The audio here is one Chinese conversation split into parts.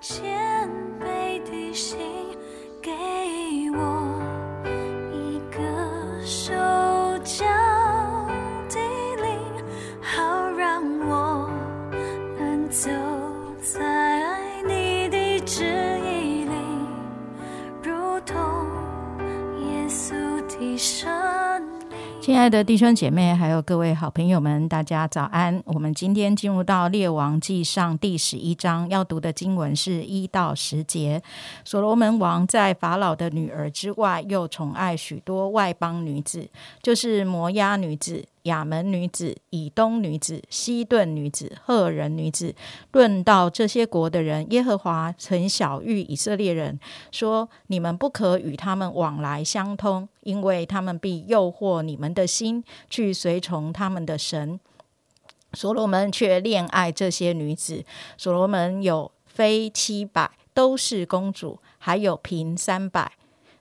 谦卑的心，给我一个手脚的灵，好让我能走在你的旨意里，如同耶稣的生。亲爱的弟兄姐妹，还有各位好朋友们，大家早安！我们今天进入到《列王记上》第十一章，要读的经文是一到十节。所罗门王在法老的女儿之外，又宠爱许多外邦女子，就是摩押女子、亚门女子、以东女子、西顿女子、赫人女子。论到这些国的人，耶和华曾晓谕以色列人说：“你们不可与他们往来相通，因为他们必诱惑你们的心，去随从他们的神。”所罗门却恋爱这些女子。所罗门有妃七百，都是公主，还有嫔三百。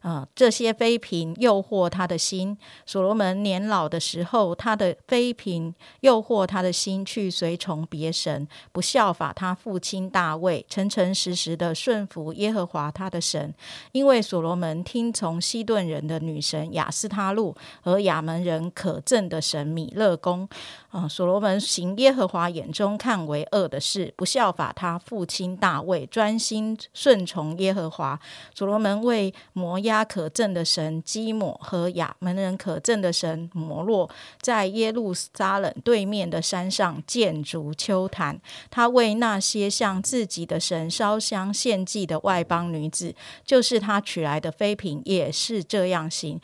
啊、这些妃嫔诱惑他的心。所罗门年老的时候，他的妃嫔诱惑他的心，去随从别神，不效法他父亲大卫，诚诚实实的顺服耶和华他的神。因为所罗门听从西顿人的女神雅斯他路和亚门人可憎的神米勒公。啊、所罗门行耶和华眼中看为恶的事，不效法他父亲大卫，专心顺从耶和华。所罗门为摩押可证的神基抹和亚门人可证的神摩洛，在耶路撒冷对面的山上建筑丘坛。他为那些向自己的神烧香献祭的外邦女子，就是他娶来的妃嫔，也是这样行。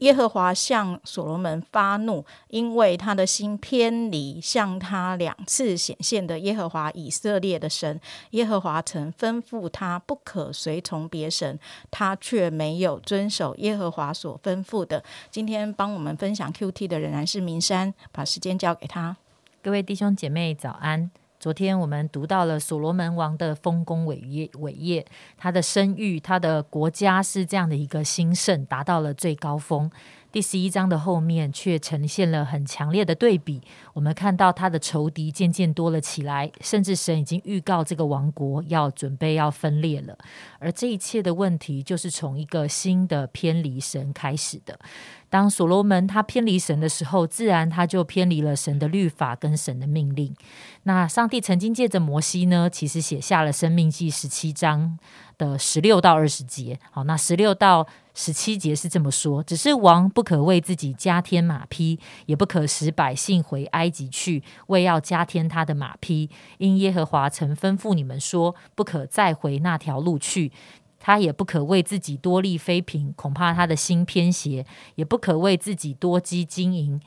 耶和华向所罗门发怒，因为他的心偏离向他两次显现的耶和华以色列的神。耶和华曾吩咐他不可随从别神，他却没有遵守耶和华所吩咐的。今天帮我们分享 QT 的仍然是明山，把时间交给他。各位弟兄姐妹早安。昨天我们读到了所罗门王的丰功伟业，伟业，他的声誉，他的国家是这样的一个兴盛，达到了最高峰。第十一章的后面却呈现了很强烈的对比，我们看到他的仇敌渐渐多了起来，甚至神已经预告这个王国要准备要分裂了。而这一切的问题，就是从一个新的偏离神开始的。当所罗门他偏离神的时候，自然他就偏离了神的律法跟神的命令。那上帝曾经借着摩西呢，其实写下了《生命记》十七章的十六到二十节。好，那十六到十七节是这么说：只是王不可为自己加添马匹，也不可使百姓回埃及去，为要加添他的马匹。因耶和华曾吩咐你们说，不可再回那条路去。他也不可为自己多立妃嫔，恐怕他的心偏邪；也不可为自己多积金银。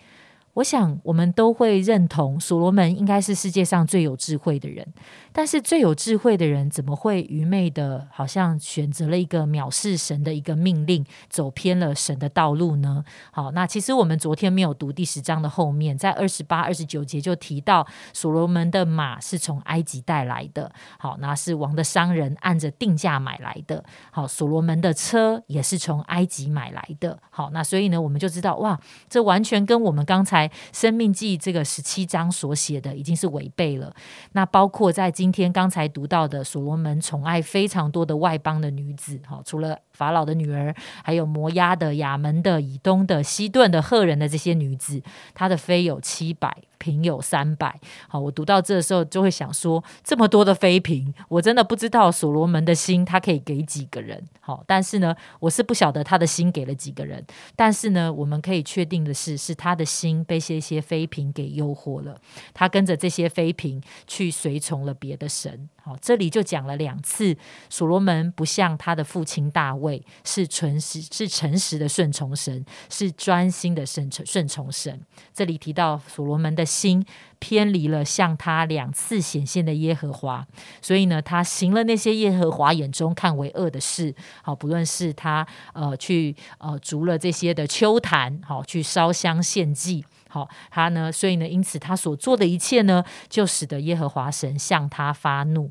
我想，我们都会认同所罗门应该是世界上最有智慧的人。但是，最有智慧的人怎么会愚昧的，好像选择了一个藐视神的一个命令，走偏了神的道路呢？好，那其实我们昨天没有读第十章的后面，在二十八、二十九节就提到所罗门的马是从埃及带来的。好，那是王的商人按着定价买来的。好，所罗门的车也是从埃及买来的。好，那所以呢，我们就知道哇，这完全跟我们刚才《生命记》这个十七章所写的已经是违背了。那包括在今天刚才读到的，所罗门宠爱非常多的外邦的女子，哈，除了法老的女儿，还有摩押的、亚门的、以东的、西顿的、赫人的这些女子，他的妃有七百。嫔有三百，好，我读到这的时候就会想说，这么多的妃嫔，我真的不知道所罗门的心他可以给几个人，好，但是呢，我是不晓得他的心给了几个人，但是呢，我们可以确定的是，是他的心被这些妃嫔给诱惑了，他跟着这些妃嫔去随从了别的神，好，这里就讲了两次，所罗门不像他的父亲大卫，是纯实是诚实的顺从神，是专心的顺从顺从神，这里提到所罗门的。心偏离了向他两次显现的耶和华，所以呢，他行了那些耶和华眼中看为恶的事。好，不论是他呃去呃逐了这些的丘坛，好去烧香献祭，好他呢，所以呢，因此他所做的一切呢，就使得耶和华神向他发怒。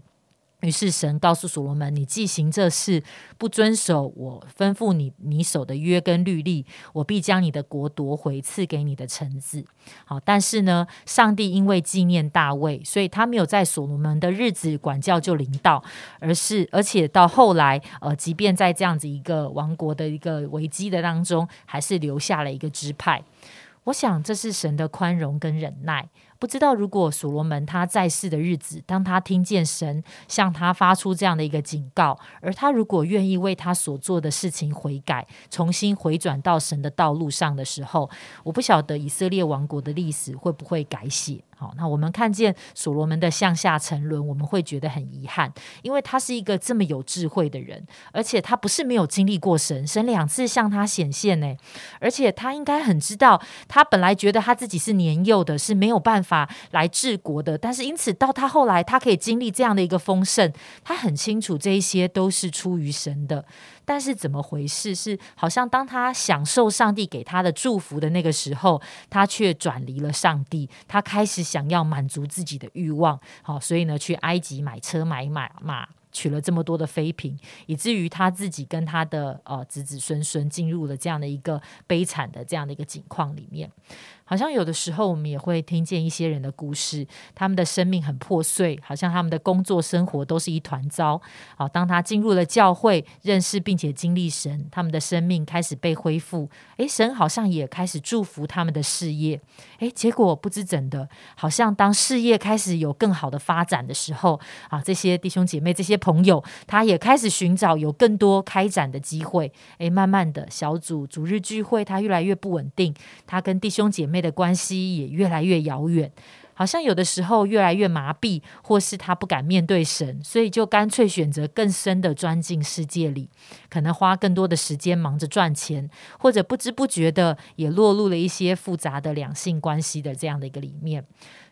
于是神告诉所罗门：“你既行这事，不遵守我吩咐你你守的约跟律例，我必将你的国夺回，赐给你的臣子。”好，但是呢，上帝因为纪念大卫，所以他没有在所罗门的日子管教就临到，而是而且到后来，呃，即便在这样子一个王国的一个危机的当中，还是留下了一个支派。我想这是神的宽容跟忍耐。不知道如果所罗门他在世的日子，当他听见神向他发出这样的一个警告，而他如果愿意为他所做的事情悔改，重新回转到神的道路上的时候，我不晓得以色列王国的历史会不会改写。好，那我们看见所罗门的向下沉沦，我们会觉得很遗憾，因为他是一个这么有智慧的人，而且他不是没有经历过神，神两次向他显现呢，而且他应该很知道，他本来觉得他自己是年幼的，是没有办法法来治国的，但是因此到他后来，他可以经历这样的一个丰盛，他很清楚这一些都是出于神的。但是怎么回事？是好像当他享受上帝给他的祝福的那个时候，他却转离了上帝，他开始想要满足自己的欲望。好，所以呢，去埃及买车买马马，娶了这么多的妃嫔，以至于他自己跟他的呃子子孙孙进入了这样的一个悲惨的这样的一个境况里面。好像有的时候，我们也会听见一些人的故事，他们的生命很破碎，好像他们的工作生活都是一团糟。好，当他进入了教会，认识并且经历神，他们的生命开始被恢复。诶，神好像也开始祝福他们的事业。诶，结果不知怎的，好像当事业开始有更好的发展的时候，啊，这些弟兄姐妹、这些朋友，他也开始寻找有更多开展的机会。诶，慢慢的小组主日聚会，他越来越不稳定，他跟弟兄姐妹的关系也越来越遥远，好像有的时候越来越麻痹，或是他不敢面对神，所以就干脆选择更深的钻进世界里，可能花更多的时间忙着赚钱，或者不知不觉的也落入了一些复杂的两性关系的这样的一个里面。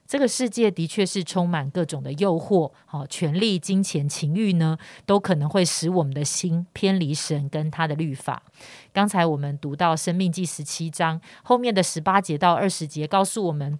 这个世界的确是充满各种的诱惑，好，权力、金钱、情欲呢，都可能会使我们的心偏离神跟他的律法。刚才我们读到《生命记》十七章后面的十八节到二十节，告诉我们。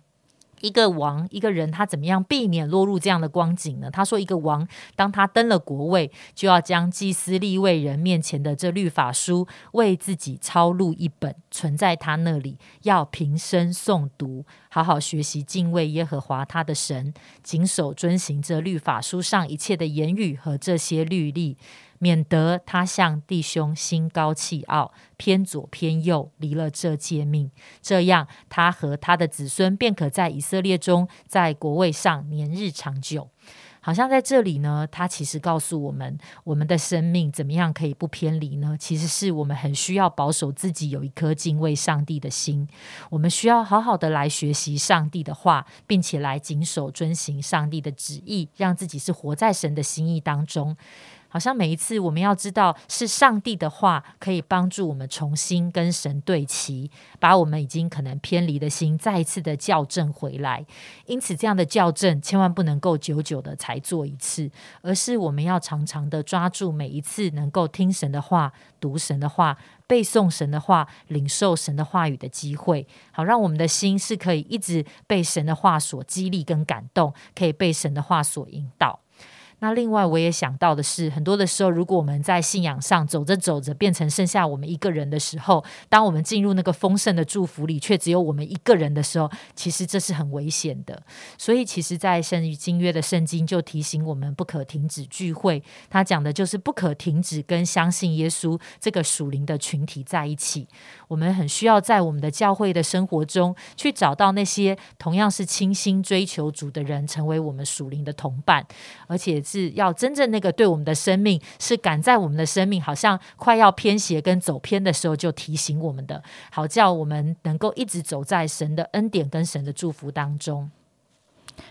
一个王，一个人，他怎么样避免落入这样的光景呢？他说，一个王，当他登了国位，就要将祭司立位人面前的这律法书为自己抄录一本，存在他那里，要平生诵读，好好学习敬畏耶和华他的神，谨守遵行这律法书上一切的言语和这些律例。免得他向弟兄心高气傲，偏左偏右，离了这诫命，这样他和他的子孙便可在以色列中，在国位上年日长久。好像在这里呢，他其实告诉我们，我们的生命怎么样可以不偏离呢？其实是我们很需要保守自己有一颗敬畏上帝的心，我们需要好好的来学习上帝的话，并且来谨守遵行上帝的旨意，让自己是活在神的心意当中。好像每一次我们要知道，是上帝的话可以帮助我们重新跟神对齐，把我们已经可能偏离的心再一次的校正回来。因此，这样的校正千万不能够久久的才做一次，而是我们要常常的抓住每一次能够听神的话、读神的话、背诵神的话、领受神的话语的机会，好让我们的心是可以一直被神的话所激励跟感动，可以被神的话所引导。那另外，我也想到的是，很多的时候，如果我们在信仰上走着走着，变成剩下我们一个人的时候，当我们进入那个丰盛的祝福里，却只有我们一个人的时候，其实这是很危险的。所以，其实，在圣经约的圣经就提醒我们，不可停止聚会。他讲的就是不可停止跟相信耶稣这个属灵的群体在一起。我们很需要在我们的教会的生活中，去找到那些同样是倾心追求主的人，成为我们属灵的同伴，而且。是要真正那个对我们的生命是赶在我们的生命好像快要偏斜跟走偏的时候就提醒我们的，好叫我们能够一直走在神的恩典跟神的祝福当中。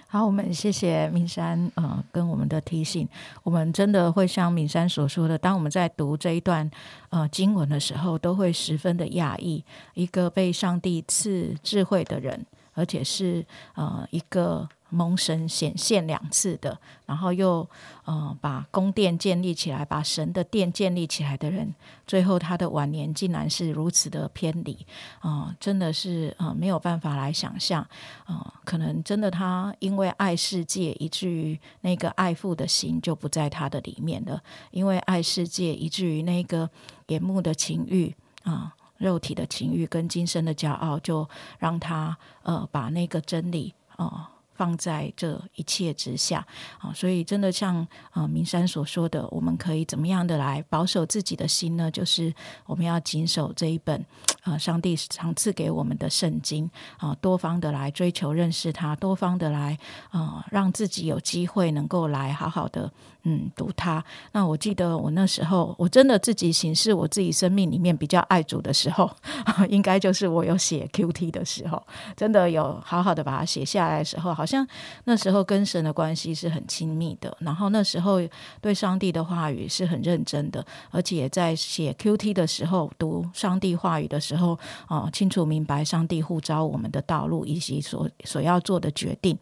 好，我们谢谢明山，呃，跟我们的提醒，我们真的会像明山所说的，当我们在读这一段呃经文的时候，都会十分的讶异，一个被上帝赐智慧的人。而且是呃一个。蒙神显现两次的，然后又呃把宫殿建立起来，把神的殿建立起来的人，最后他的晚年竟然是如此的偏离啊！真的是呃没有办法来想象啊！可能真的他因为爱世界，以至于那个爱父的心就不在他的里面了；因为爱世界，以至于那个眼目的情欲啊、肉体的情欲跟今生的骄傲，就让他呃把那个真理啊。放在这一切之下啊，所以真的像啊明山所说的，我们可以怎么样的来保守自己的心呢？就是我们要谨守这一本啊上帝赏赐给我们的圣经啊，多方的来追求认识他，多方的来啊让自己有机会能够来好好的嗯读它。那我记得我那时候我真的自己行事我自己生命里面比较爱主的时候，应该就是我有写 Q T 的时候，真的有好好的把它写下来的时候，好。像那时候跟神的关系是很亲密的，然后那时候对上帝的话语是很认真的，而且在写 Q T 的时候读上帝话语的时候，啊，清楚明白上帝呼召我们的道路以及所所要做的决定。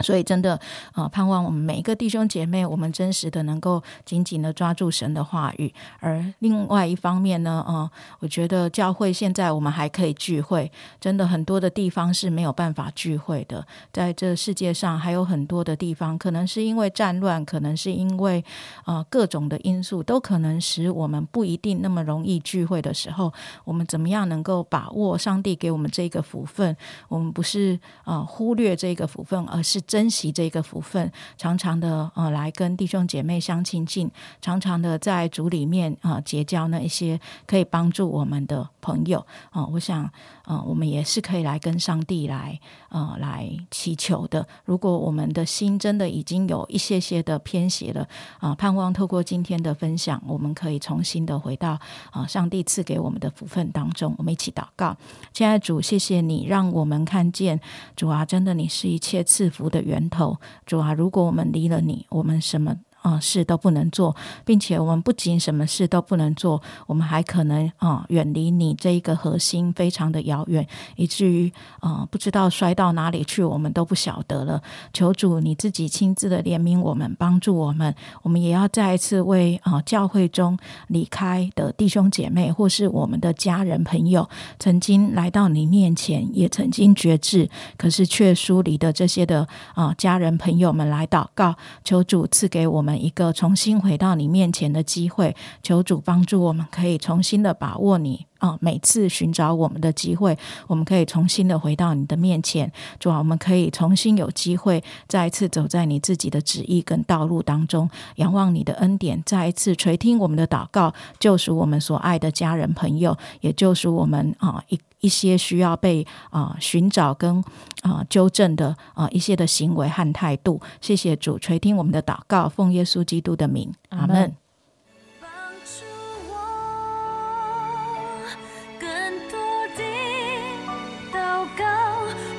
所以，真的啊，盼望我们每一个弟兄姐妹，我们真实的能够紧紧的抓住神的话语。而另外一方面呢，啊，我觉得教会现在我们还可以聚会，真的很多的地方是没有办法聚会的。在这世界上，还有很多的地方，可能是因为战乱，可能是因为啊各种的因素，都可能使我们不一定那么容易聚会的时候，我们怎么样能够把握上帝给我们这个福分？我们不是啊忽略这个福分，而是。珍惜这个福分，常常的呃来跟弟兄姐妹相亲近，常常的在主里面啊结交那一些可以帮助我们的朋友啊。我想啊，我们也是可以来跟上帝来呃来祈求的。如果我们的心真的已经有一些些的偏斜了啊，盼望透过今天的分享，我们可以重新的回到啊上帝赐给我们的福分当中。我们一起祷告，亲爱的主，谢谢你让我们看见主啊，真的你是一切赐福的。的源头，主啊，如果我们离了你，我们什么？啊，事都不能做，并且我们不仅什么事都不能做，我们还可能啊远离你这一个核心非常的遥远，以至于啊不知道摔到哪里去，我们都不晓得了。求主你自己亲自的怜悯我们，帮助我们。我们也要再一次为啊教会中离开的弟兄姐妹，或是我们的家人朋友，曾经来到你面前，也曾经觉志，可是却疏离的这些的啊家人朋友们来祷告，求主赐给我们。一个重新回到你面前的机会，求主帮助我们，可以重新的把握你啊！每次寻找我们的机会，我们可以重新的回到你的面前，主啊，我们可以重新有机会再一次走在你自己的旨意跟道路当中，仰望你的恩典，再一次垂听我们的祷告，救赎我们所爱的家人朋友，也救赎我们啊一。一些需要被啊寻找跟啊纠正的啊一些的行为和态度，谢谢主垂听我们的祷告，奉耶稣基督的名，阿门。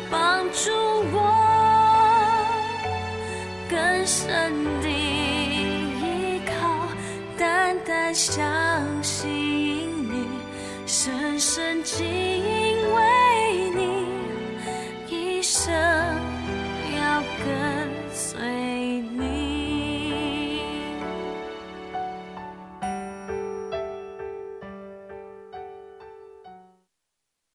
帮助我更深的依靠，单单相信。你，深深敬畏。